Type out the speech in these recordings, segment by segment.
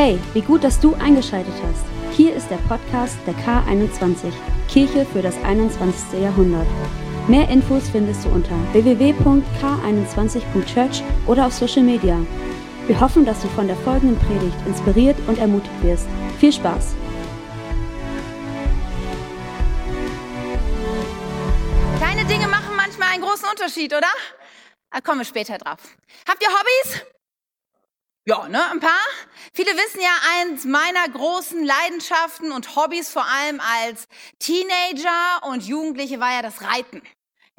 Hey, wie gut, dass du eingeschaltet hast. Hier ist der Podcast der K21, Kirche für das 21. Jahrhundert. Mehr Infos findest du unter www.k21.church oder auf Social Media. Wir hoffen, dass du von der folgenden Predigt inspiriert und ermutigt wirst. Viel Spaß! Kleine Dinge machen manchmal einen großen Unterschied, oder? Da kommen wir später drauf. Habt ihr Hobbys? Ja, ne, ein paar. Viele wissen ja, eins meiner großen Leidenschaften und Hobbys, vor allem als Teenager und Jugendliche, war ja das Reiten.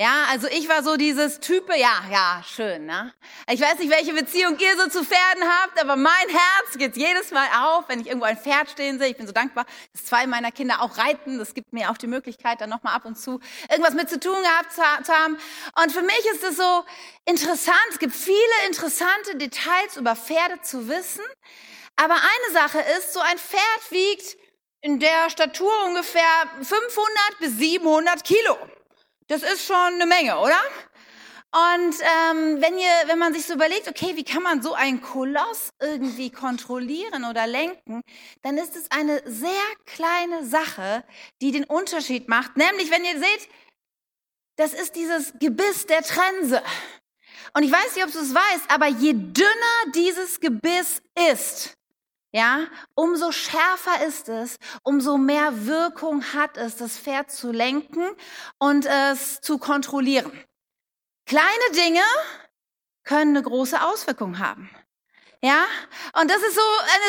Ja, also ich war so dieses Type, ja, ja, schön, ne? Ich weiß nicht, welche Beziehung ihr so zu Pferden habt, aber mein Herz geht jedes Mal auf, wenn ich irgendwo ein Pferd stehen sehe. Ich bin so dankbar, dass zwei meiner Kinder auch reiten. Das gibt mir auch die Möglichkeit, dann nochmal ab und zu irgendwas mit zu tun gehabt zu haben. Und für mich ist es so interessant. Es gibt viele interessante Details über Pferde zu wissen. Aber eine Sache ist, so ein Pferd wiegt in der Statur ungefähr 500 bis 700 Kilo. Das ist schon eine Menge, oder? Und ähm, wenn, ihr, wenn man sich so überlegt, okay, wie kann man so einen Koloss irgendwie kontrollieren oder lenken, dann ist es eine sehr kleine Sache, die den Unterschied macht. Nämlich, wenn ihr seht, das ist dieses Gebiss der Trense. Und ich weiß nicht, ob du es weißt, aber je dünner dieses Gebiss ist, ja, umso schärfer ist es, umso mehr Wirkung hat es, das Pferd zu lenken und es zu kontrollieren. Kleine Dinge können eine große Auswirkung haben. Ja, und das ist so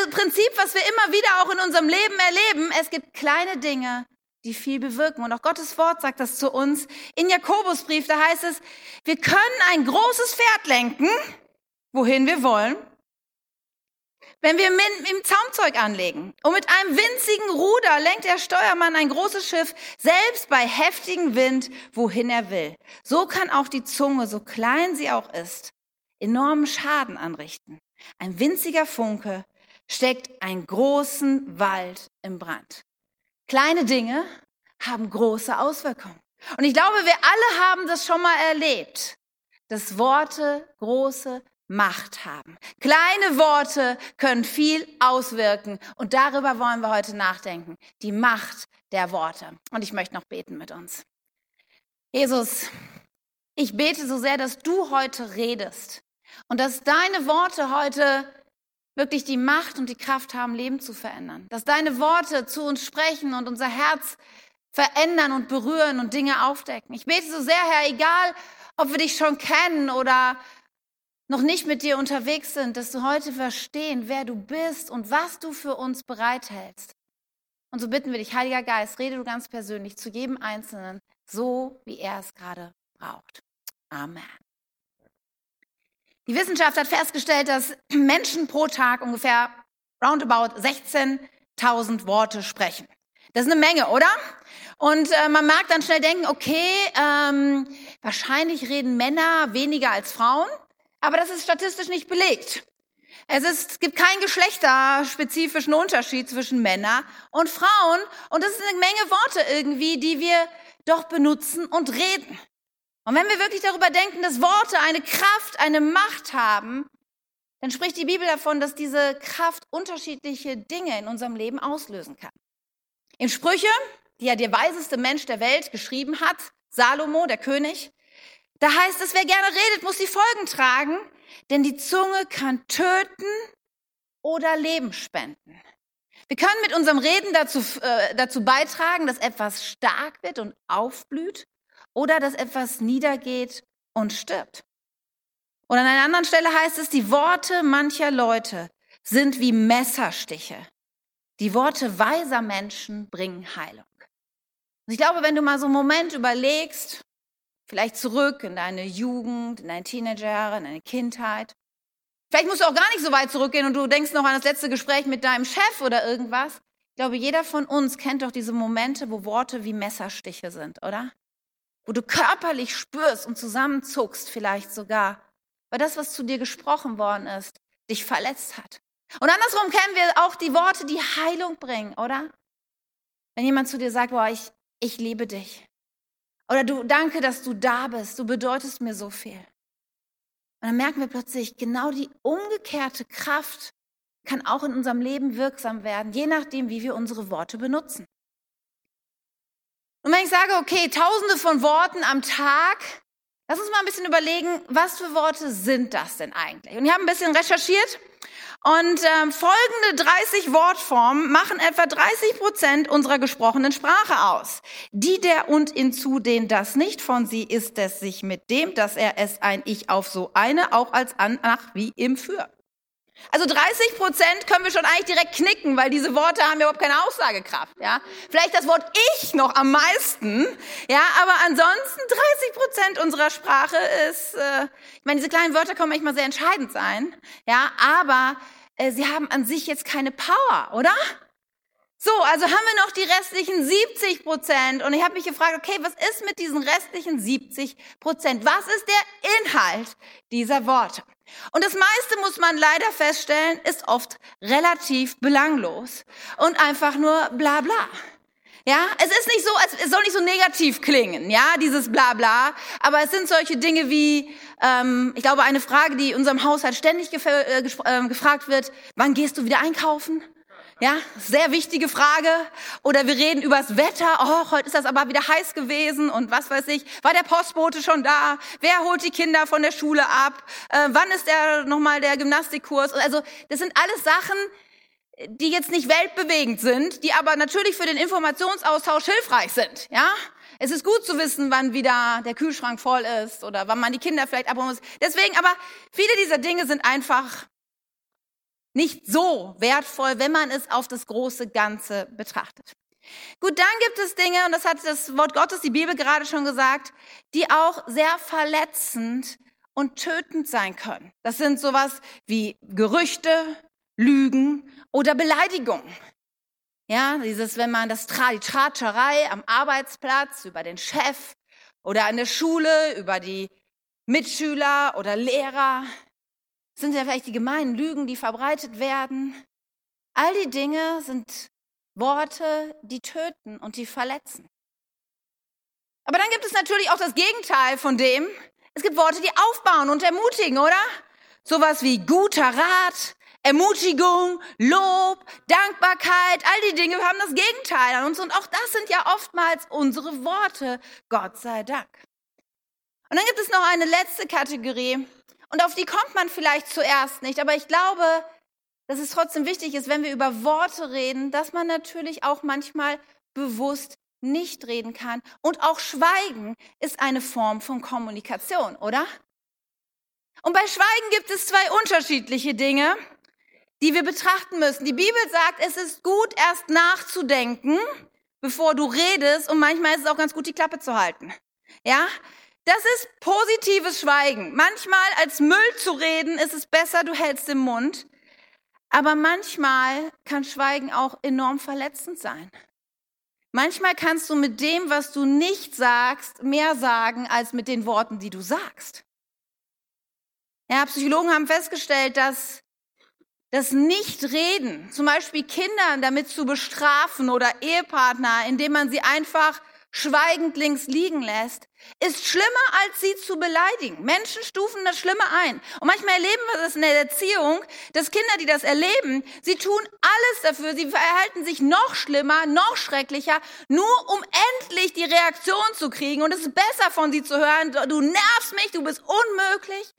ein Prinzip, was wir immer wieder auch in unserem Leben erleben. Es gibt kleine Dinge, die viel bewirken. Und auch Gottes Wort sagt das zu uns. In Jakobusbrief, da heißt es, wir können ein großes Pferd lenken, wohin wir wollen. Wenn wir mit, im Zaumzeug anlegen und mit einem winzigen Ruder lenkt der Steuermann ein großes Schiff, selbst bei heftigem Wind, wohin er will. So kann auch die Zunge, so klein sie auch ist, enormen Schaden anrichten. Ein winziger Funke steckt einen großen Wald im Brand. Kleine Dinge haben große Auswirkungen. Und ich glaube, wir alle haben das schon mal erlebt, dass Worte große Macht haben. Kleine Worte können viel auswirken und darüber wollen wir heute nachdenken. Die Macht der Worte. Und ich möchte noch beten mit uns. Jesus, ich bete so sehr, dass du heute redest und dass deine Worte heute wirklich die Macht und die Kraft haben, Leben zu verändern. Dass deine Worte zu uns sprechen und unser Herz verändern und berühren und Dinge aufdecken. Ich bete so sehr, Herr, egal, ob wir dich schon kennen oder noch nicht mit dir unterwegs sind, dass du heute verstehen, wer du bist und was du für uns bereithältst. Und so bitten wir dich, Heiliger Geist, rede du ganz persönlich zu jedem Einzelnen, so wie er es gerade braucht. Amen. Die Wissenschaft hat festgestellt, dass Menschen pro Tag ungefähr roundabout 16.000 Worte sprechen. Das ist eine Menge, oder? Und äh, man mag dann schnell denken, okay, ähm, wahrscheinlich reden Männer weniger als Frauen. Aber das ist statistisch nicht belegt. Es, ist, es gibt keinen geschlechterspezifischen Unterschied zwischen Männern und Frauen. Und das ist eine Menge Worte irgendwie, die wir doch benutzen und reden. Und wenn wir wirklich darüber denken, dass Worte eine Kraft, eine Macht haben, dann spricht die Bibel davon, dass diese Kraft unterschiedliche Dinge in unserem Leben auslösen kann. In Sprüche, die ja der weiseste Mensch der Welt geschrieben hat, Salomo, der König, da heißt es, wer gerne redet, muss die Folgen tragen, denn die Zunge kann töten oder Leben spenden. Wir können mit unserem Reden dazu, äh, dazu beitragen, dass etwas stark wird und aufblüht oder dass etwas niedergeht und stirbt. Und an einer anderen Stelle heißt es, die Worte mancher Leute sind wie Messerstiche. Die Worte weiser Menschen bringen Heilung. Und ich glaube, wenn du mal so einen Moment überlegst, Vielleicht zurück in deine Jugend, in deine Teenagerjahre, in deine Kindheit. Vielleicht musst du auch gar nicht so weit zurückgehen und du denkst noch an das letzte Gespräch mit deinem Chef oder irgendwas. Ich glaube, jeder von uns kennt doch diese Momente, wo Worte wie Messerstiche sind, oder? Wo du körperlich spürst und zusammenzuckst vielleicht sogar, weil das, was zu dir gesprochen worden ist, dich verletzt hat. Und andersrum kennen wir auch die Worte, die Heilung bringen, oder? Wenn jemand zu dir sagt, boah, ich, ich liebe dich. Oder du, danke, dass du da bist. Du bedeutest mir so viel. Und dann merken wir plötzlich genau die umgekehrte Kraft kann auch in unserem Leben wirksam werden, je nachdem, wie wir unsere Worte benutzen. Und wenn ich sage, okay, tausende von Worten am Tag, lass uns mal ein bisschen überlegen, was für Worte sind das denn eigentlich? Und ich habe ein bisschen recherchiert und ähm, folgende 30 Wortformen machen etwa 30 Prozent unserer gesprochenen Sprache aus. Die, der und in zu, den das nicht von sie ist es sich mit dem, dass er es ein Ich auf so eine auch als an, ach, wie im Für. Also 30 Prozent können wir schon eigentlich direkt knicken, weil diese Worte haben ja überhaupt keine Aussagekraft. Ja, vielleicht das Wort ich noch am meisten. Ja, aber ansonsten 30 Prozent unserer Sprache ist. Äh, ich meine, diese kleinen Wörter können manchmal sehr entscheidend sein. Ja, aber äh, sie haben an sich jetzt keine Power, oder? So, also haben wir noch die restlichen 70 Prozent. Und ich habe mich gefragt, okay, was ist mit diesen restlichen 70 Prozent? Was ist der Inhalt dieser Worte? Und das meiste muss man leider feststellen, ist oft relativ belanglos und einfach nur bla bla. Ja, es ist nicht so, es soll nicht so negativ klingen, ja, dieses Blabla, aber es sind solche Dinge wie, ähm, ich glaube, eine Frage, die in unserem Haushalt ständig gef äh, äh, gefragt wird, wann gehst du wieder einkaufen? Ja, sehr wichtige Frage. Oder wir reden übers Wetter. Oh, heute ist das aber wieder heiß gewesen und was weiß ich. War der Postbote schon da? Wer holt die Kinder von der Schule ab? Äh, wann ist der nochmal der Gymnastikkurs? Also das sind alles Sachen, die jetzt nicht weltbewegend sind, die aber natürlich für den Informationsaustausch hilfreich sind. Ja, es ist gut zu wissen, wann wieder der Kühlschrank voll ist oder wann man die Kinder vielleicht abholen muss. Deswegen, aber viele dieser Dinge sind einfach nicht so wertvoll, wenn man es auf das große Ganze betrachtet. Gut, dann gibt es Dinge, und das hat das Wort Gottes, die Bibel gerade schon gesagt, die auch sehr verletzend und tötend sein können. Das sind sowas wie Gerüchte, Lügen oder Beleidigungen. Ja, dieses, wenn man das, die Tratscherei am Arbeitsplatz über den Chef oder an der Schule, über die Mitschüler oder Lehrer, sind ja vielleicht die gemeinen Lügen, die verbreitet werden. All die Dinge sind Worte, die töten und die verletzen. Aber dann gibt es natürlich auch das Gegenteil von dem. Es gibt Worte, die aufbauen und ermutigen, oder? Sowas wie guter Rat, Ermutigung, Lob, Dankbarkeit, all die Dinge haben das Gegenteil an uns und auch das sind ja oftmals unsere Worte, Gott sei Dank. Und dann gibt es noch eine letzte Kategorie, und auf die kommt man vielleicht zuerst nicht. Aber ich glaube, dass es trotzdem wichtig ist, wenn wir über Worte reden, dass man natürlich auch manchmal bewusst nicht reden kann. Und auch Schweigen ist eine Form von Kommunikation, oder? Und bei Schweigen gibt es zwei unterschiedliche Dinge, die wir betrachten müssen. Die Bibel sagt, es ist gut, erst nachzudenken, bevor du redest. Und manchmal ist es auch ganz gut, die Klappe zu halten. Ja? Das ist positives Schweigen. Manchmal als Müll zu reden, ist es besser, du hältst den Mund. Aber manchmal kann Schweigen auch enorm verletzend sein. Manchmal kannst du mit dem, was du nicht sagst, mehr sagen als mit den Worten, die du sagst. Ja, Psychologen haben festgestellt, dass das Nichtreden, zum Beispiel Kinder damit zu bestrafen oder Ehepartner, indem man sie einfach schweigend links liegen lässt, ist schlimmer, als sie zu beleidigen. Menschen stufen das Schlimme ein. Und manchmal erleben wir das in der Erziehung, dass Kinder, die das erleben, sie tun alles dafür, sie verhalten sich noch schlimmer, noch schrecklicher, nur um endlich die Reaktion zu kriegen. Und es ist besser von sie zu hören, du nervst mich, du bist unmöglich,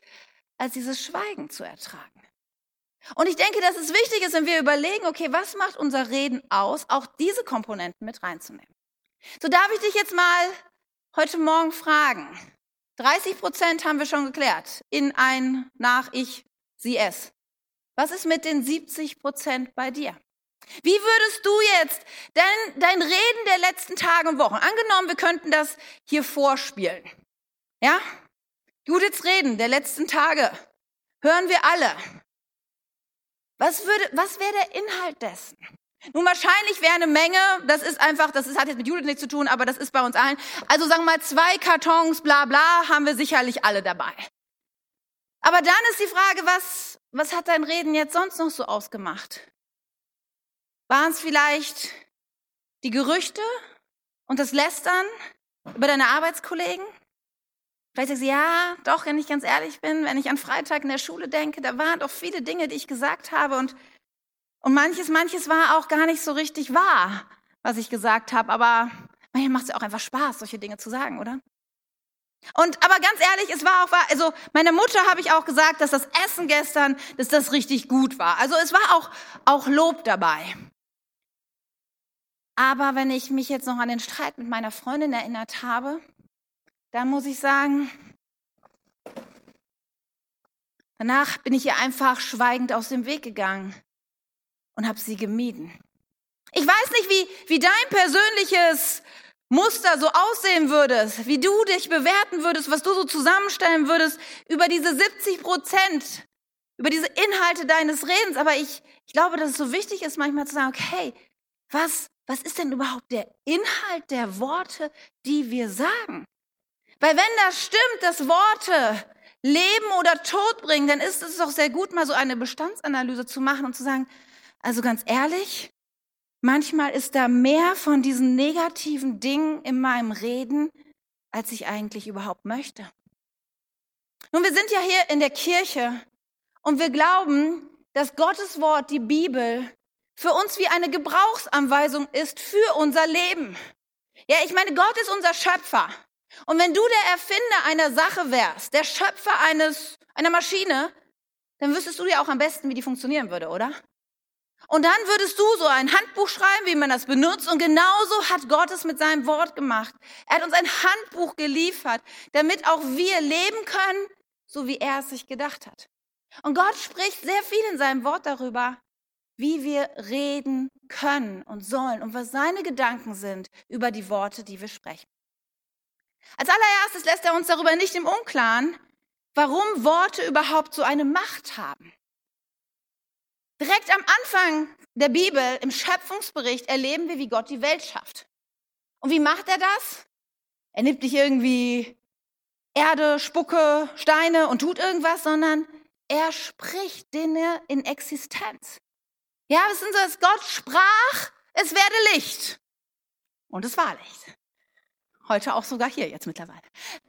als dieses Schweigen zu ertragen. Und ich denke, dass es wichtig ist, wenn wir überlegen, okay, was macht unser Reden aus, auch diese Komponenten mit reinzunehmen. So darf ich dich jetzt mal heute Morgen fragen. 30 Prozent haben wir schon geklärt. In ein, nach, ich, sie, es. Was ist mit den 70 Prozent bei dir? Wie würdest du jetzt dein, dein Reden der letzten Tage und Wochen, angenommen, wir könnten das hier vorspielen. Ja? Judiths Reden der letzten Tage. Hören wir alle. Was würde, was wäre der Inhalt dessen? Nun, wahrscheinlich wäre eine Menge, das ist einfach, das ist, hat jetzt mit Judith nichts zu tun, aber das ist bei uns allen. Also sagen wir mal, zwei Kartons, bla bla, haben wir sicherlich alle dabei. Aber dann ist die Frage, was, was hat dein Reden jetzt sonst noch so ausgemacht? Waren es vielleicht die Gerüchte und das Lästern über deine Arbeitskollegen? Vielleicht sagst du, ja, doch, wenn ich ganz ehrlich bin, wenn ich an Freitag in der Schule denke, da waren doch viele Dinge, die ich gesagt habe und Und manches, manches war auch gar nicht so richtig wahr, was ich gesagt habe. Aber manchmal macht es ja auch einfach Spaß, solche Dinge zu sagen, oder? Und aber ganz ehrlich, es war auch wahr. Also meiner Mutter habe ich auch gesagt, dass das Essen gestern, dass das richtig gut war. Also es war auch auch Lob dabei. Aber wenn ich mich jetzt noch an den Streit mit meiner Freundin erinnert habe, dann muss ich sagen, danach bin ich ihr einfach schweigend aus dem Weg gegangen und habe sie gemieden. Ich weiß nicht, wie, wie dein persönliches Muster so aussehen würdest, wie du dich bewerten würdest, was du so zusammenstellen würdest über diese 70 Prozent, über diese Inhalte deines Redens. Aber ich, ich glaube, dass es so wichtig ist, manchmal zu sagen, okay, was, was ist denn überhaupt der Inhalt der Worte, die wir sagen? Weil wenn das stimmt, dass Worte Leben oder Tod bringen, dann ist es doch sehr gut, mal so eine Bestandsanalyse zu machen und zu sagen, also ganz ehrlich, manchmal ist da mehr von diesen negativen Dingen in meinem Reden, als ich eigentlich überhaupt möchte. Nun, wir sind ja hier in der Kirche und wir glauben, dass Gottes Wort, die Bibel, für uns wie eine Gebrauchsanweisung ist für unser Leben. Ja, ich meine, Gott ist unser Schöpfer. Und wenn du der Erfinder einer Sache wärst, der Schöpfer eines, einer Maschine, dann wüsstest du ja auch am besten, wie die funktionieren würde, oder? Und dann würdest du so ein Handbuch schreiben, wie man das benutzt. Und genauso hat Gott es mit seinem Wort gemacht. Er hat uns ein Handbuch geliefert, damit auch wir leben können, so wie er es sich gedacht hat. Und Gott spricht sehr viel in seinem Wort darüber, wie wir reden können und sollen und was seine Gedanken sind über die Worte, die wir sprechen. Als allererstes lässt er uns darüber nicht im Unklaren, warum Worte überhaupt so eine Macht haben. Direkt am Anfang der Bibel, im Schöpfungsbericht, erleben wir, wie Gott die Welt schafft. Und wie macht er das? Er nimmt nicht irgendwie Erde, Spucke, Steine und tut irgendwas, sondern er spricht Dinge in Existenz. Ja, wissen Sie, dass Gott sprach, es werde Licht. Und es war Licht. Heute auch sogar hier jetzt mittlerweile.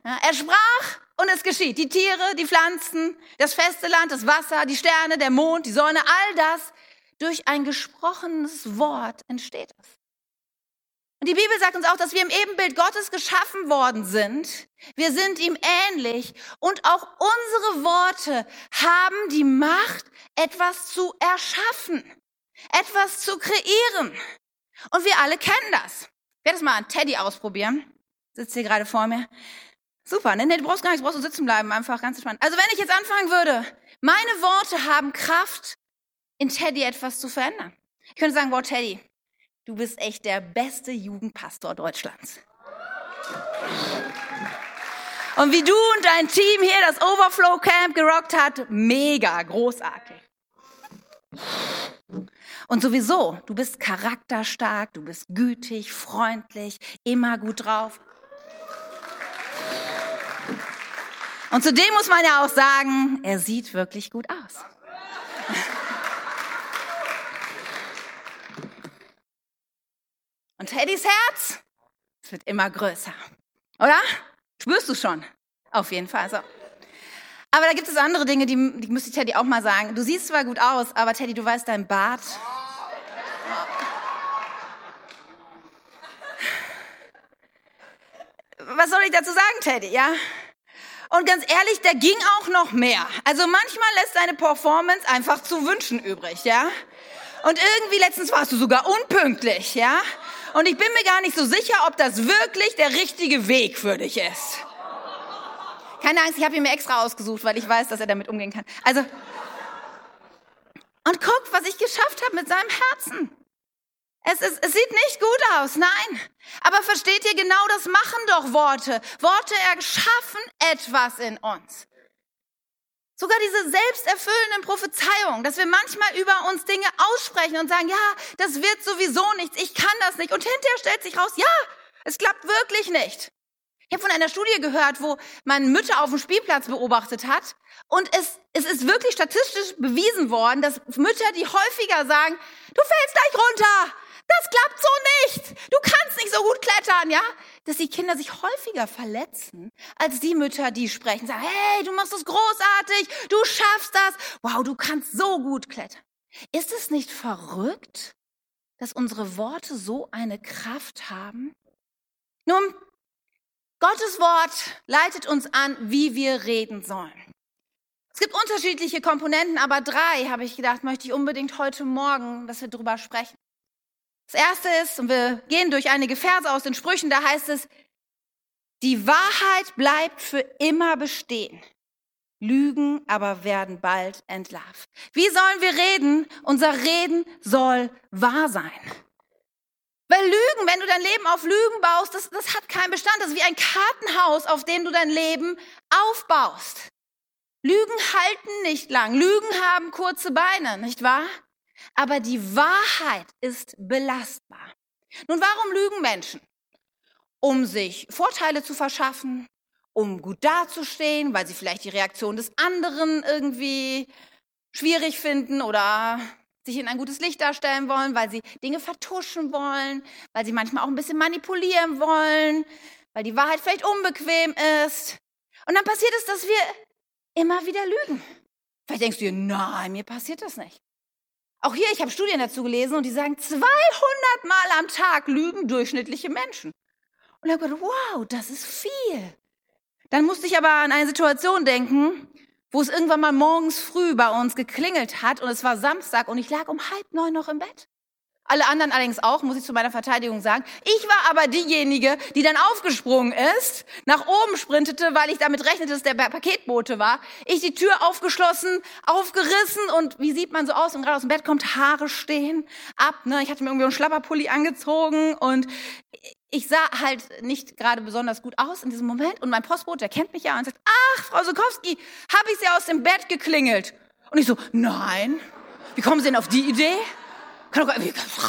Er sprach und es geschieht. Die Tiere, die Pflanzen, das feste Land, das Wasser, die Sterne, der Mond, die Sonne, all das durch ein gesprochenes Wort entsteht es. Und die Bibel sagt uns auch, dass wir im Ebenbild Gottes geschaffen worden sind. Wir sind ihm ähnlich und auch unsere Worte haben die Macht, etwas zu erschaffen, etwas zu kreieren. Und wir alle kennen das. Ich werde es mal an Teddy ausprobieren sitzt hier gerade vor mir. Super, ne? Du brauchst gar nichts, brauchst du sitzen bleiben, einfach ganz entspannt. Also wenn ich jetzt anfangen würde, meine Worte haben Kraft, in Teddy etwas zu verändern. Ich könnte sagen, wow, Teddy, du bist echt der beste Jugendpastor Deutschlands. Und wie du und dein Team hier das Overflow Camp gerockt hat, mega großartig. Und sowieso, du bist charakterstark, du bist gütig, freundlich, immer gut drauf. Und zudem muss man ja auch sagen, er sieht wirklich gut aus. Und Teddys Herz, es wird immer größer. Oder? Spürst du schon? Auf jeden Fall so. Aber da gibt es andere Dinge, die, die müsste ich Teddy auch mal sagen. Du siehst zwar gut aus, aber Teddy, du weißt, dein Bart. Was soll ich dazu sagen, Teddy, ja? Und ganz ehrlich, da ging auch noch mehr. Also manchmal lässt deine Performance einfach zu wünschen übrig, ja? Und irgendwie letztens warst du sogar unpünktlich, ja? Und ich bin mir gar nicht so sicher, ob das wirklich der richtige Weg für dich ist. Keine Angst, ich habe ihn mir extra ausgesucht, weil ich weiß, dass er damit umgehen kann. Also, und guck, was ich geschafft habe mit seinem Herzen. Es, ist, es sieht nicht gut aus, nein. Aber versteht ihr, genau das machen doch Worte. Worte erschaffen etwas in uns. Sogar diese selbsterfüllenden Prophezeiungen, dass wir manchmal über uns Dinge aussprechen und sagen, ja, das wird sowieso nichts, ich kann das nicht. Und hinterher stellt sich raus, ja, es klappt wirklich nicht. Ich habe von einer Studie gehört, wo man Mütter auf dem Spielplatz beobachtet hat. Und es, es ist wirklich statistisch bewiesen worden, dass Mütter, die häufiger sagen, du fällst gleich runter, das klappt so nicht. Du kannst nicht so gut klettern, ja? Dass die Kinder sich häufiger verletzen, als die Mütter, die sprechen, sagen, hey, du machst das großartig, du schaffst das, wow, du kannst so gut klettern. Ist es nicht verrückt, dass unsere Worte so eine Kraft haben? Nun, Gottes Wort leitet uns an, wie wir reden sollen. Es gibt unterschiedliche Komponenten, aber drei, habe ich gedacht, möchte ich unbedingt heute Morgen, dass wir drüber sprechen. Das erste ist, und wir gehen durch einige Verse aus den Sprüchen, da heißt es, die Wahrheit bleibt für immer bestehen. Lügen aber werden bald entlarvt. Wie sollen wir reden? Unser Reden soll wahr sein. Weil Lügen, wenn du dein Leben auf Lügen baust, das, das hat keinen Bestand. Das ist wie ein Kartenhaus, auf dem du dein Leben aufbaust. Lügen halten nicht lang. Lügen haben kurze Beine, nicht wahr? Aber die Wahrheit ist belastbar. Nun, warum lügen Menschen? Um sich Vorteile zu verschaffen, um gut dazustehen, weil sie vielleicht die Reaktion des anderen irgendwie schwierig finden oder sich in ein gutes Licht darstellen wollen, weil sie Dinge vertuschen wollen, weil sie manchmal auch ein bisschen manipulieren wollen, weil die Wahrheit vielleicht unbequem ist. Und dann passiert es, dass wir immer wieder lügen. Vielleicht denkst du dir, nein, mir passiert das nicht. Auch hier, ich habe Studien dazu gelesen und die sagen, 200 Mal am Tag lügen durchschnittliche Menschen. Und ich habe gedacht, wow, das ist viel. Dann musste ich aber an eine Situation denken, wo es irgendwann mal morgens früh bei uns geklingelt hat und es war Samstag und ich lag um halb neun noch im Bett. Alle anderen allerdings auch, muss ich zu meiner Verteidigung sagen. Ich war aber diejenige, die dann aufgesprungen ist, nach oben sprintete, weil ich damit rechnete, dass der Paketbote war. Ich die Tür aufgeschlossen, aufgerissen und wie sieht man so aus, wenn gerade aus dem Bett kommt, Haare stehen ab. Ne? Ich hatte mir irgendwie einen Schlapperpulli angezogen und ich sah halt nicht gerade besonders gut aus in diesem Moment. Und mein Postbote, der kennt mich ja und sagt, ach, Frau Sokowski, habe ich Sie aus dem Bett geklingelt? Und ich so, nein. Wie kommen Sie denn auf die Idee?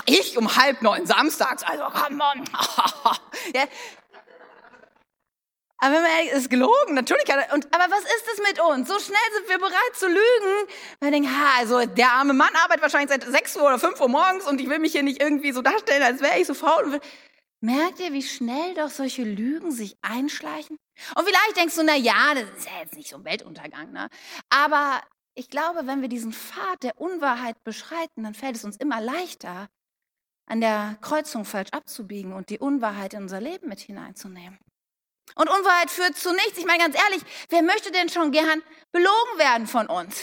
Ich um halb neun samstags, also come on. ja. Aber wenn man ehrlich ist, gelogen, natürlich. Und, aber was ist es mit uns? So schnell sind wir bereit zu lügen. Man denkt, ha, also der arme Mann arbeitet wahrscheinlich seit sechs Uhr oder fünf Uhr morgens und ich will mich hier nicht irgendwie so darstellen, als wäre ich so faul. Merkt ihr, wie schnell doch solche Lügen sich einschleichen? Und vielleicht denkst du, na ja, das ist ja jetzt nicht so ein Weltuntergang, ne? Aber ich glaube, wenn wir diesen Pfad der Unwahrheit beschreiten, dann fällt es uns immer leichter, an der Kreuzung falsch abzubiegen und die Unwahrheit in unser Leben mit hineinzunehmen. Und Unwahrheit führt zu nichts. Ich meine ganz ehrlich, wer möchte denn schon gern belogen werden von uns?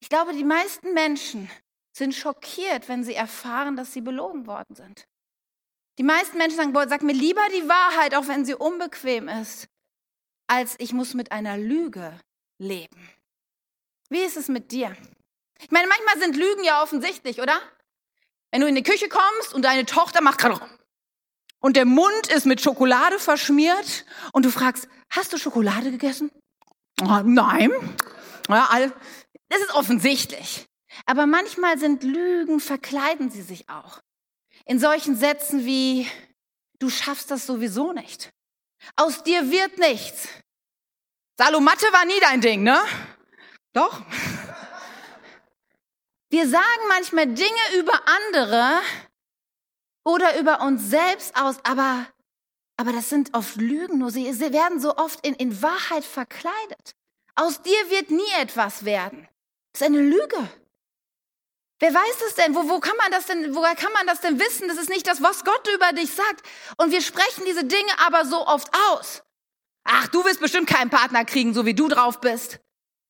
Ich glaube, die meisten Menschen sind schockiert, wenn sie erfahren, dass sie belogen worden sind. Die meisten Menschen sagen, boah, sag mir lieber die Wahrheit, auch wenn sie unbequem ist, als ich muss mit einer Lüge leben. Wie ist es mit dir? Ich meine, manchmal sind Lügen ja offensichtlich, oder? Wenn du in die Küche kommst und deine Tochter macht gerade und der Mund ist mit Schokolade verschmiert und du fragst, hast du Schokolade gegessen? Oh, nein. Ja, das ist offensichtlich. Aber manchmal sind Lügen, verkleiden sie sich auch in solchen Sätzen wie, du schaffst das sowieso nicht. Aus dir wird nichts. Salomatte war nie dein Ding, ne? Doch. Wir sagen manchmal Dinge über andere oder über uns selbst aus, aber, aber das sind oft Lügen, nur sie, sie werden so oft in, in Wahrheit verkleidet. Aus dir wird nie etwas werden. Das ist eine Lüge. Wer weiß es denn? Wo, wo kann man das denn, woher kann man das denn wissen? Das ist nicht das, was Gott über dich sagt. Und wir sprechen diese Dinge aber so oft aus. Ach, du wirst bestimmt keinen Partner kriegen, so wie du drauf bist.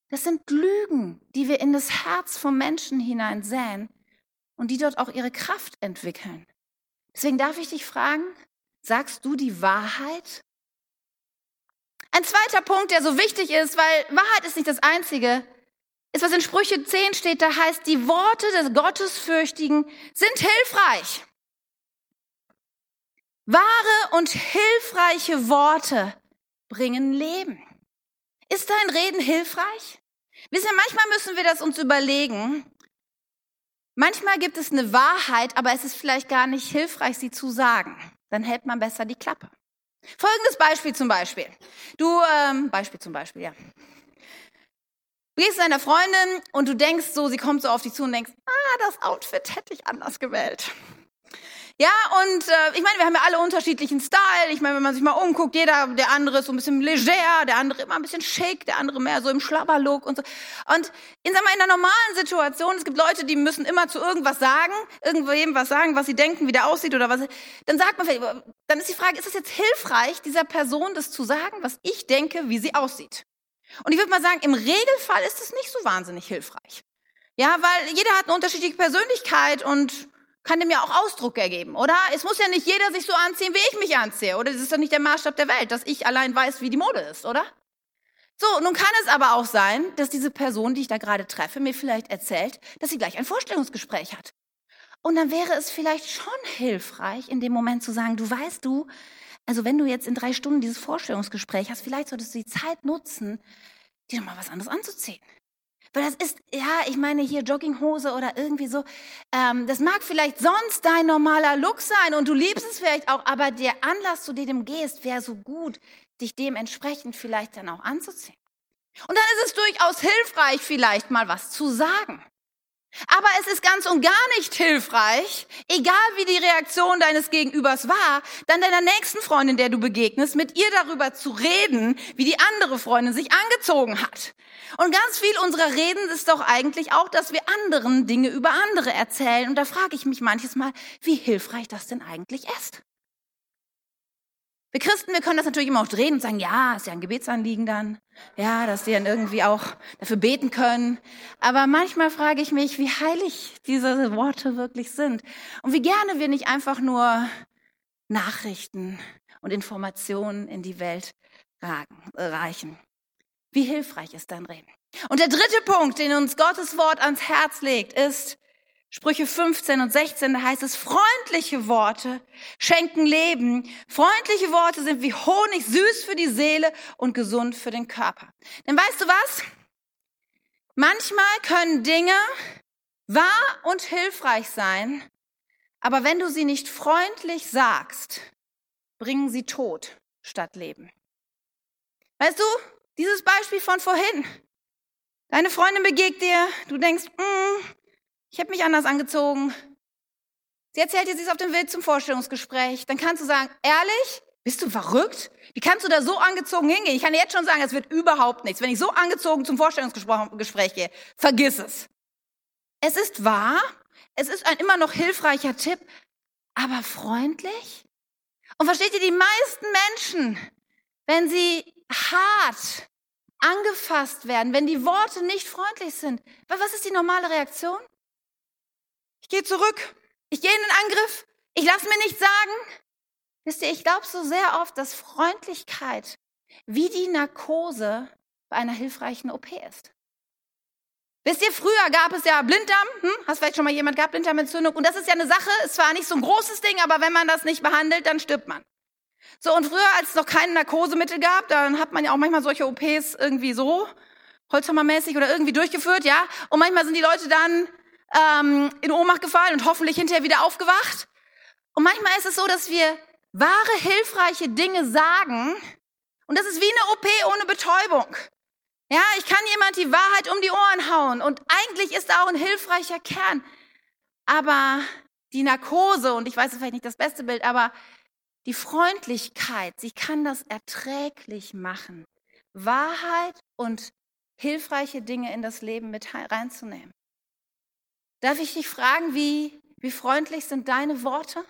Das sind Lügen, die wir in das Herz vom Menschen hinein säen und die dort auch ihre Kraft entwickeln. Deswegen darf ich dich fragen, sagst du die Wahrheit? Ein zweiter Punkt, der so wichtig ist, weil Wahrheit ist nicht das Einzige, ist, was in Sprüche 10 steht, da heißt, die Worte des Gottesfürchtigen sind hilfreich. Wahre und hilfreiche Worte bringen Leben. Ist dein Reden hilfreich? Wisst ihr, manchmal müssen wir das uns überlegen. Manchmal gibt es eine Wahrheit, aber es ist vielleicht gar nicht hilfreich, sie zu sagen. Dann hält man besser die Klappe. Folgendes Beispiel zum Beispiel. Du, ähm, Beispiel zum Beispiel, ja. Du gehst zu deiner Freundin und du denkst so, sie kommt so auf dich zu und denkst, ah, das Outfit hätte ich anders gewählt. Ja, und äh, ich meine, wir haben ja alle unterschiedlichen Style. Ich meine, wenn man sich mal umguckt, jeder, der andere ist so ein bisschen leger, der andere immer ein bisschen schick, der andere mehr so im Schlabberlook und so. Und in, sag mal, in einer normalen Situation, es gibt Leute, die müssen immer zu irgendwas sagen, irgendwem was sagen, was sie denken, wie der aussieht oder was. Dann sagt man, dann ist die Frage, ist es jetzt hilfreich, dieser Person das zu sagen, was ich denke, wie sie aussieht? Und ich würde mal sagen, im Regelfall ist es nicht so wahnsinnig hilfreich. Ja, weil jeder hat eine unterschiedliche Persönlichkeit und kann dem ja auch Ausdruck ergeben, oder? Es muss ja nicht jeder sich so anziehen, wie ich mich anziehe, oder? Das ist doch nicht der Maßstab der Welt, dass ich allein weiß, wie die Mode ist, oder? So, nun kann es aber auch sein, dass diese Person, die ich da gerade treffe, mir vielleicht erzählt, dass sie gleich ein Vorstellungsgespräch hat. Und dann wäre es vielleicht schon hilfreich, in dem Moment zu sagen, du weißt du, also wenn du jetzt in drei Stunden dieses Vorstellungsgespräch hast, vielleicht solltest du die Zeit nutzen, dir noch mal was anderes anzuziehen. Weil das ist, ja, ich meine hier Jogginghose oder irgendwie so. Ähm, das mag vielleicht sonst dein normaler Look sein und du liebst es vielleicht auch, aber der Anlass, zu dem gehst, wäre so gut, dich dementsprechend vielleicht dann auch anzuziehen. Und dann ist es durchaus hilfreich, vielleicht mal was zu sagen. Aber es ist ganz und gar nicht hilfreich, egal wie die Reaktion deines Gegenübers war, dann deiner nächsten Freundin, der du begegnest, mit ihr darüber zu reden, wie die andere Freundin sich angezogen hat. Und ganz viel unserer Reden ist doch eigentlich auch, dass wir anderen Dinge über andere erzählen. Und da frage ich mich manches Mal, wie hilfreich das denn eigentlich ist. Wir Christen, wir können das natürlich immer auch drehen und sagen, ja, ist ja ein Gebetsanliegen dann. Ja, dass wir dann irgendwie auch dafür beten können. Aber manchmal frage ich mich, wie heilig diese Worte wirklich sind. Und wie gerne wir nicht einfach nur Nachrichten und Informationen in die Welt reichen. Wie hilfreich ist dein Reden? Und der dritte Punkt, den uns Gottes Wort ans Herz legt, ist, Sprüche 15 und 16, da heißt es, freundliche Worte schenken Leben. Freundliche Worte sind wie Honig, süß für die Seele und gesund für den Körper. Denn weißt du was? Manchmal können Dinge wahr und hilfreich sein, aber wenn du sie nicht freundlich sagst, bringen sie Tod statt Leben. Weißt du, dieses Beispiel von vorhin. Deine Freundin begegnet dir, du denkst, mm, ich habe mich anders angezogen. Sie erzählt dir, sie ist auf dem Weg zum Vorstellungsgespräch. Dann kannst du sagen, ehrlich, bist du verrückt? Wie kannst du da so angezogen hingehen? Ich kann dir jetzt schon sagen, es wird überhaupt nichts. Wenn ich so angezogen zum Vorstellungsgespräch gehe, vergiss es. Es ist wahr, es ist ein immer noch hilfreicher Tipp, aber freundlich? Und versteht ihr, die meisten Menschen, wenn sie hart angefasst werden, wenn die Worte nicht freundlich sind, was ist die normale Reaktion? Ich gehe zurück. Ich gehe in den Angriff. Ich lasse mir nichts sagen. Wisst ihr, ich glaube so sehr oft, dass Freundlichkeit wie die Narkose bei einer hilfreichen OP ist. Wisst ihr, früher gab es ja Blinddarm. Hm? Hast vielleicht schon mal jemand gehabt, Blinddarmentzündung? Und das ist ja eine Sache, ist zwar nicht so ein großes Ding, aber wenn man das nicht behandelt, dann stirbt man. So, und früher, als es noch keine Narkosemittel gab, dann hat man ja auch manchmal solche OPs irgendwie so, Holzhammermäßig oder irgendwie durchgeführt, ja. Und manchmal sind die Leute dann ähm, in Ohnmacht gefallen und hoffentlich hinterher wieder aufgewacht. Und manchmal ist es so, dass wir wahre, hilfreiche Dinge sagen. Und das ist wie eine OP ohne Betäubung. Ja, ich kann jemand die Wahrheit um die Ohren hauen. Und eigentlich ist da auch ein hilfreicher Kern. Aber die Narkose, und ich weiß, es vielleicht nicht das beste Bild, aber die Freundlichkeit, sie kann das erträglich machen. Wahrheit und hilfreiche Dinge in das Leben mit reinzunehmen. Darf ich dich fragen, wie, wie freundlich sind deine Worte?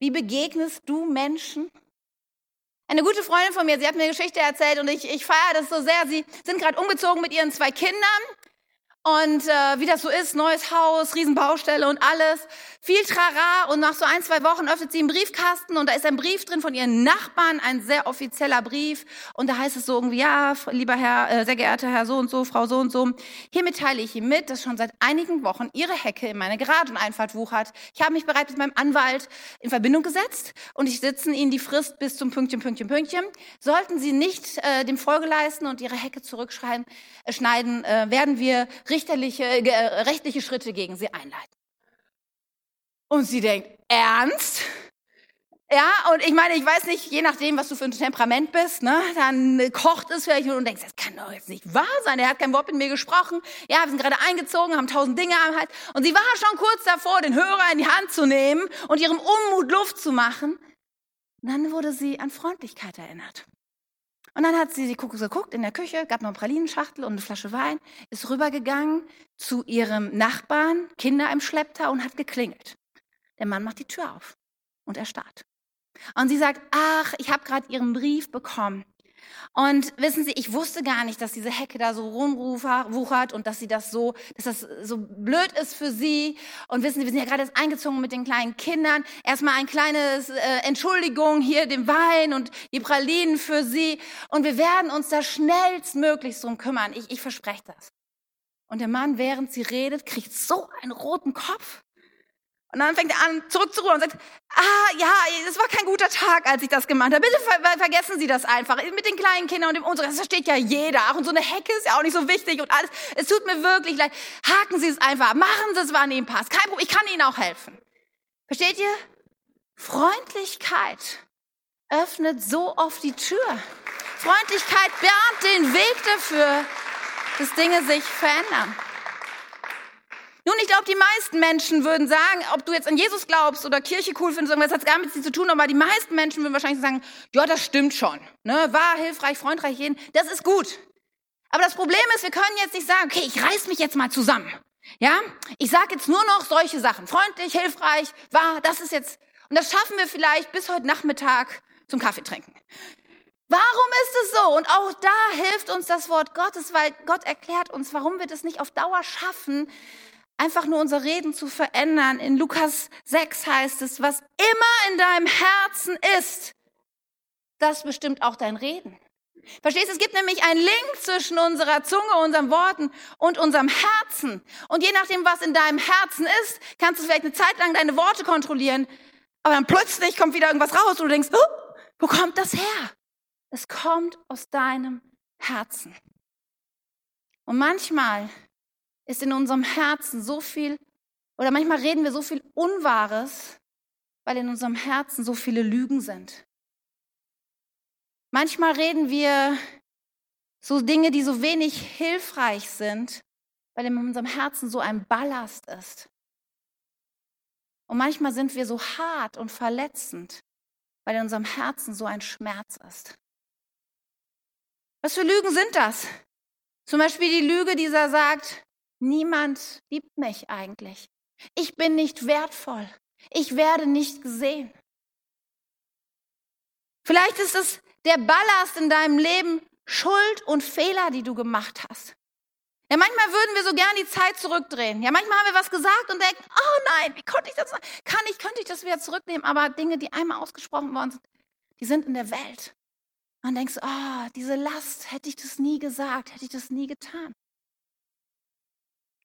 Wie begegnest du Menschen? Eine gute Freundin von mir, sie hat mir eine Geschichte erzählt und ich, ich feiere das so sehr. Sie sind gerade umgezogen mit ihren zwei Kindern und äh, wie das so ist, neues Haus, Riesenbaustelle und alles. Viel Trara und nach so ein, zwei Wochen öffnet sie einen Briefkasten und da ist ein Brief drin von ihren Nachbarn, ein sehr offizieller Brief. Und da heißt es so irgendwie, ja, lieber Herr, äh, sehr geehrter Herr so und so, Frau so und so, hiermit teile ich Ihnen mit, dass schon seit einigen Wochen Ihre Hecke in meine Gerad- und Einfahrt wuchert. Ich habe mich bereits mit meinem Anwalt in Verbindung gesetzt und ich setze Ihnen die Frist bis zum Pünktchen, Pünktchen, Pünktchen. Sollten Sie nicht äh, dem Folge leisten und Ihre Hecke zurückschneiden, äh, äh, werden wir richterliche, äh, rechtliche Schritte gegen sie einleiten. Und sie denkt, ernst? Ja, und ich meine, ich weiß nicht, je nachdem, was du für ein Temperament bist, ne, dann kocht es vielleicht und denkst, das kann doch jetzt nicht wahr sein. Er hat kein Wort mit mir gesprochen. Ja, wir sind gerade eingezogen, haben tausend Dinge am Hals. Und sie war schon kurz davor, den Hörer in die Hand zu nehmen und ihrem Unmut Luft zu machen. Und dann wurde sie an Freundlichkeit erinnert. Und dann hat sie geguckt in der Küche, gab noch eine Pralinenschachtel und eine Flasche Wein, ist rübergegangen zu ihrem Nachbarn, Kinder im Schlepptau und hat geklingelt. Der Mann macht die Tür auf und er starrt. Und sie sagt, ach, ich habe gerade Ihren Brief bekommen. Und wissen Sie, ich wusste gar nicht, dass diese Hecke da so rumwuchert und dass sie das so, dass das so blöd ist für Sie. Und wissen Sie, wir sind ja gerade eingezogen mit den kleinen Kindern. Erstmal ein kleines äh, Entschuldigung hier, den Wein und die Pralinen für Sie. Und wir werden uns da schnellstmöglichst drum kümmern. Ich, ich verspreche das. Und der Mann, während sie redet, kriegt so einen roten Kopf. Und dann fängt er an, zurückzuruhen und sagt, ah, ja, es war kein guter Tag, als ich das gemacht habe. Bitte ver vergessen Sie das einfach. Mit den kleinen Kindern und dem unseren, das versteht ja jeder. Ach, und so eine Hecke ist ja auch nicht so wichtig und alles. Es tut mir wirklich leid. Haken Sie es einfach. Machen Sie es, wann Ihnen passt. Kein Problem. Ich kann Ihnen auch helfen. Versteht ihr? Freundlichkeit öffnet so oft die Tür. Freundlichkeit bahnt den Weg dafür, dass Dinge sich verändern. Nun, ich glaube, die meisten Menschen würden sagen, ob du jetzt an Jesus glaubst oder Kirche cool findest, irgendwas hat gar nichts zu tun, aber die meisten Menschen würden wahrscheinlich sagen, ja, das stimmt schon. Ne? War hilfreich, freundreich jeden, das ist gut. Aber das Problem ist, wir können jetzt nicht sagen, okay, ich reiß mich jetzt mal zusammen. Ja, ich sage jetzt nur noch solche Sachen. Freundlich, hilfreich, wahr, das ist jetzt, und das schaffen wir vielleicht bis heute Nachmittag zum Kaffee trinken. Warum ist es so? Und auch da hilft uns das Wort Gottes, weil Gott erklärt uns, warum wir das nicht auf Dauer schaffen, einfach nur unser Reden zu verändern. In Lukas 6 heißt es, was immer in deinem Herzen ist, das bestimmt auch dein Reden. Verstehst du? Es gibt nämlich einen Link zwischen unserer Zunge, unseren Worten und unserem Herzen. Und je nachdem, was in deinem Herzen ist, kannst du vielleicht eine Zeit lang deine Worte kontrollieren. Aber dann plötzlich kommt wieder irgendwas raus und du denkst, oh, wo kommt das her? Es kommt aus deinem Herzen. Und manchmal ist in unserem Herzen so viel, oder manchmal reden wir so viel Unwahres, weil in unserem Herzen so viele Lügen sind. Manchmal reden wir so Dinge, die so wenig hilfreich sind, weil in unserem Herzen so ein Ballast ist. Und manchmal sind wir so hart und verletzend, weil in unserem Herzen so ein Schmerz ist. Was für Lügen sind das? Zum Beispiel die Lüge, die da sagt, Niemand liebt mich eigentlich. Ich bin nicht wertvoll. Ich werde nicht gesehen. Vielleicht ist es der Ballast in deinem Leben, Schuld und Fehler, die du gemacht hast. Ja, manchmal würden wir so gern die Zeit zurückdrehen. Ja, manchmal haben wir was gesagt und denken, oh nein, wie konnte ich das, kann ich, könnte ich das wieder zurücknehmen? Aber Dinge, die einmal ausgesprochen worden sind, die sind in der Welt. Und denkst, oh, diese Last, hätte ich das nie gesagt, hätte ich das nie getan.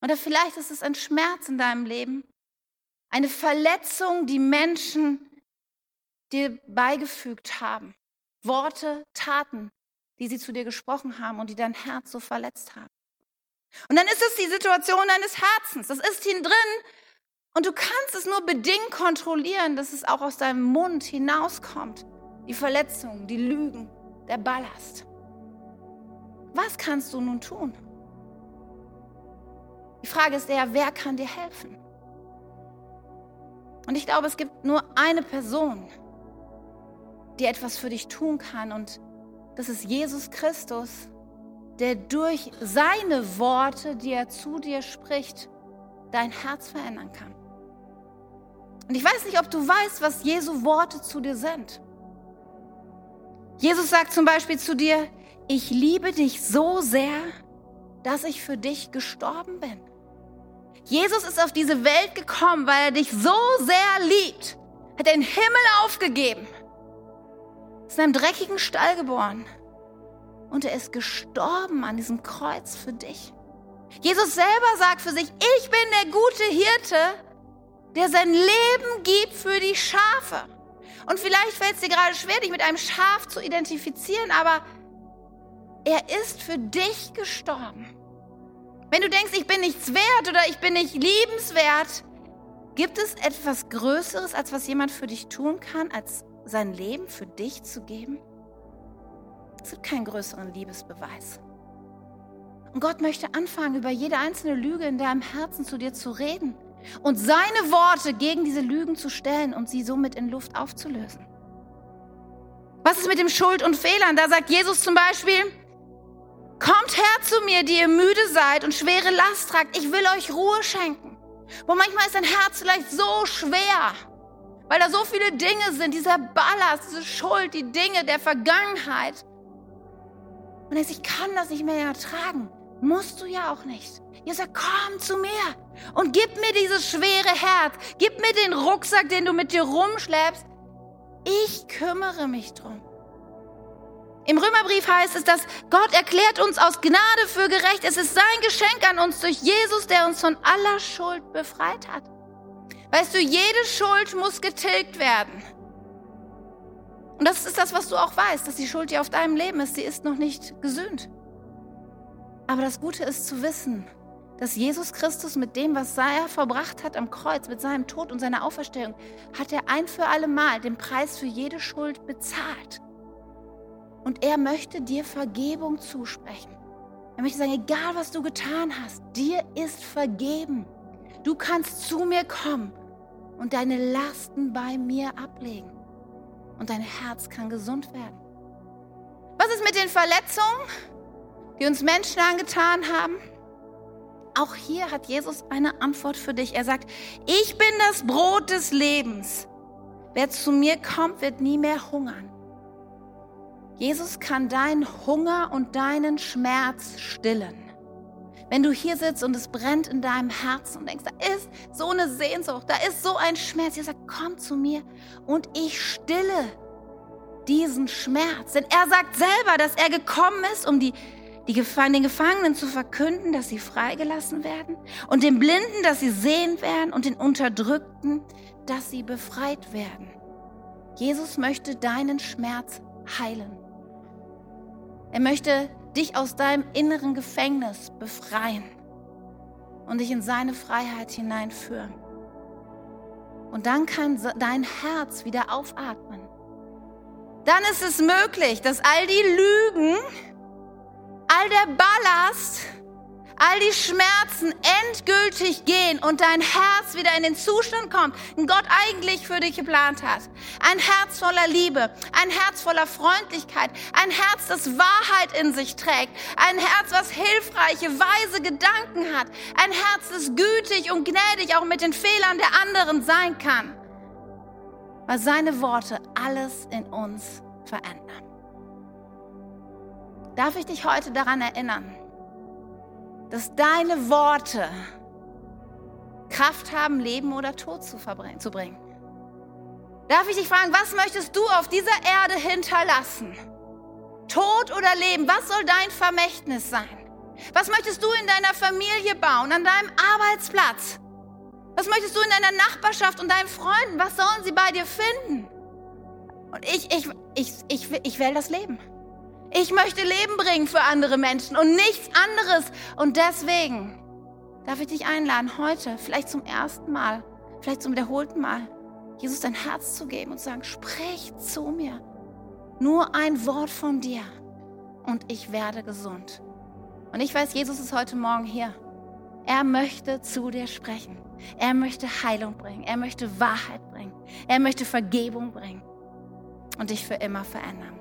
Oder vielleicht ist es ein Schmerz in deinem Leben, eine Verletzung, die Menschen dir beigefügt haben. Worte, Taten, die sie zu dir gesprochen haben und die dein Herz so verletzt haben. Und dann ist es die Situation deines Herzens. Das ist hin drin und du kannst es nur bedingt kontrollieren, dass es auch aus deinem Mund hinauskommt. Die Verletzungen, die Lügen, der Ballast. Was kannst du nun tun? Die Frage ist eher, wer kann dir helfen? Und ich glaube, es gibt nur eine Person, die etwas für dich tun kann. Und das ist Jesus Christus, der durch seine Worte, die er zu dir spricht, dein Herz verändern kann. Und ich weiß nicht, ob du weißt, was Jesu Worte zu dir sind. Jesus sagt zum Beispiel zu dir, ich liebe dich so sehr, dass ich für dich gestorben bin. Jesus ist auf diese Welt gekommen, weil er dich so sehr liebt. Hat den Himmel aufgegeben. Ist in einem dreckigen Stall geboren. Und er ist gestorben an diesem Kreuz für dich. Jesus selber sagt für sich, ich bin der gute Hirte, der sein Leben gibt für die Schafe. Und vielleicht fällt es dir gerade schwer, dich mit einem Schaf zu identifizieren, aber er ist für dich gestorben. Wenn du denkst, ich bin nichts wert oder ich bin nicht liebenswert, gibt es etwas Größeres, als was jemand für dich tun kann, als sein Leben für dich zu geben? Es gibt keinen größeren Liebesbeweis. Und Gott möchte anfangen, über jede einzelne Lüge in deinem Herzen zu dir zu reden und seine Worte gegen diese Lügen zu stellen und sie somit in Luft aufzulösen. Was ist mit dem Schuld und Fehlern? Da sagt Jesus zum Beispiel, kommt her zu mir, die ihr müde seid und schwere Last tragt. Ich will euch Ruhe schenken. Wo manchmal ist dein Herz vielleicht so schwer, weil da so viele Dinge sind, dieser Ballast, diese Schuld, die Dinge der Vergangenheit. Und er sagt, ich kann das nicht mehr ertragen. Musst du ja auch nicht. Jesus sagt, komm zu mir und gib mir dieses schwere Herz. Gib mir den Rucksack, den du mit dir rumschleppst. Ich kümmere mich drum. Im Römerbrief heißt es, dass Gott erklärt uns aus Gnade für gerecht. Es ist sein Geschenk an uns durch Jesus, der uns von aller Schuld befreit hat. Weißt du, jede Schuld muss getilgt werden. Und das ist das, was du auch weißt, dass die Schuld, die auf deinem Leben ist, die ist noch nicht gesühnt. Aber das Gute ist zu wissen, dass Jesus Christus mit dem, was er verbracht hat am Kreuz, mit seinem Tod und seiner Auferstehung, hat er ein für alle Mal den Preis für jede Schuld bezahlt. Und er möchte dir Vergebung zusprechen. Er möchte sagen, egal was du getan hast, dir ist vergeben. Du kannst zu mir kommen und deine Lasten bei mir ablegen. Und dein Herz kann gesund werden. Was ist mit den Verletzungen? die uns Menschen angetan haben? Auch hier hat Jesus eine Antwort für dich. Er sagt, ich bin das Brot des Lebens. Wer zu mir kommt, wird nie mehr hungern. Jesus kann deinen Hunger und deinen Schmerz stillen. Wenn du hier sitzt und es brennt in deinem Herzen und denkst, da ist so eine Sehnsucht, da ist so ein Schmerz, Jesus sagt, komm zu mir und ich stille diesen Schmerz. Denn er sagt selber, dass er gekommen ist, um die die den Gefangenen zu verkünden, dass sie freigelassen werden und den Blinden, dass sie sehen werden und den Unterdrückten, dass sie befreit werden. Jesus möchte deinen Schmerz heilen. Er möchte dich aus deinem inneren Gefängnis befreien und dich in seine Freiheit hineinführen. Und dann kann dein Herz wieder aufatmen. Dann ist es möglich, dass all die Lügen, all der Ballast, all die Schmerzen endgültig gehen und dein Herz wieder in den Zustand kommt, den Gott eigentlich für dich geplant hat. Ein Herz voller Liebe, ein Herz voller Freundlichkeit, ein Herz, das Wahrheit in sich trägt, ein Herz, was hilfreiche, weise Gedanken hat, ein Herz, das gütig und gnädig auch mit den Fehlern der anderen sein kann, weil seine Worte alles in uns verändern. Darf ich dich heute daran erinnern, dass deine Worte Kraft haben, Leben oder Tod zu, zu bringen? Darf ich dich fragen, was möchtest du auf dieser Erde hinterlassen? Tod oder Leben? Was soll dein Vermächtnis sein? Was möchtest du in deiner Familie bauen, an deinem Arbeitsplatz? Was möchtest du in deiner Nachbarschaft und deinen Freunden? Was sollen sie bei dir finden? Und ich, ich, ich, ich, ich will das Leben. Ich möchte Leben bringen für andere Menschen und nichts anderes. Und deswegen darf ich dich einladen, heute, vielleicht zum ersten Mal, vielleicht zum wiederholten Mal, Jesus dein Herz zu geben und zu sagen, sprich zu mir. Nur ein Wort von dir und ich werde gesund. Und ich weiß, Jesus ist heute Morgen hier. Er möchte zu dir sprechen. Er möchte Heilung bringen. Er möchte Wahrheit bringen. Er möchte Vergebung bringen und dich für immer verändern.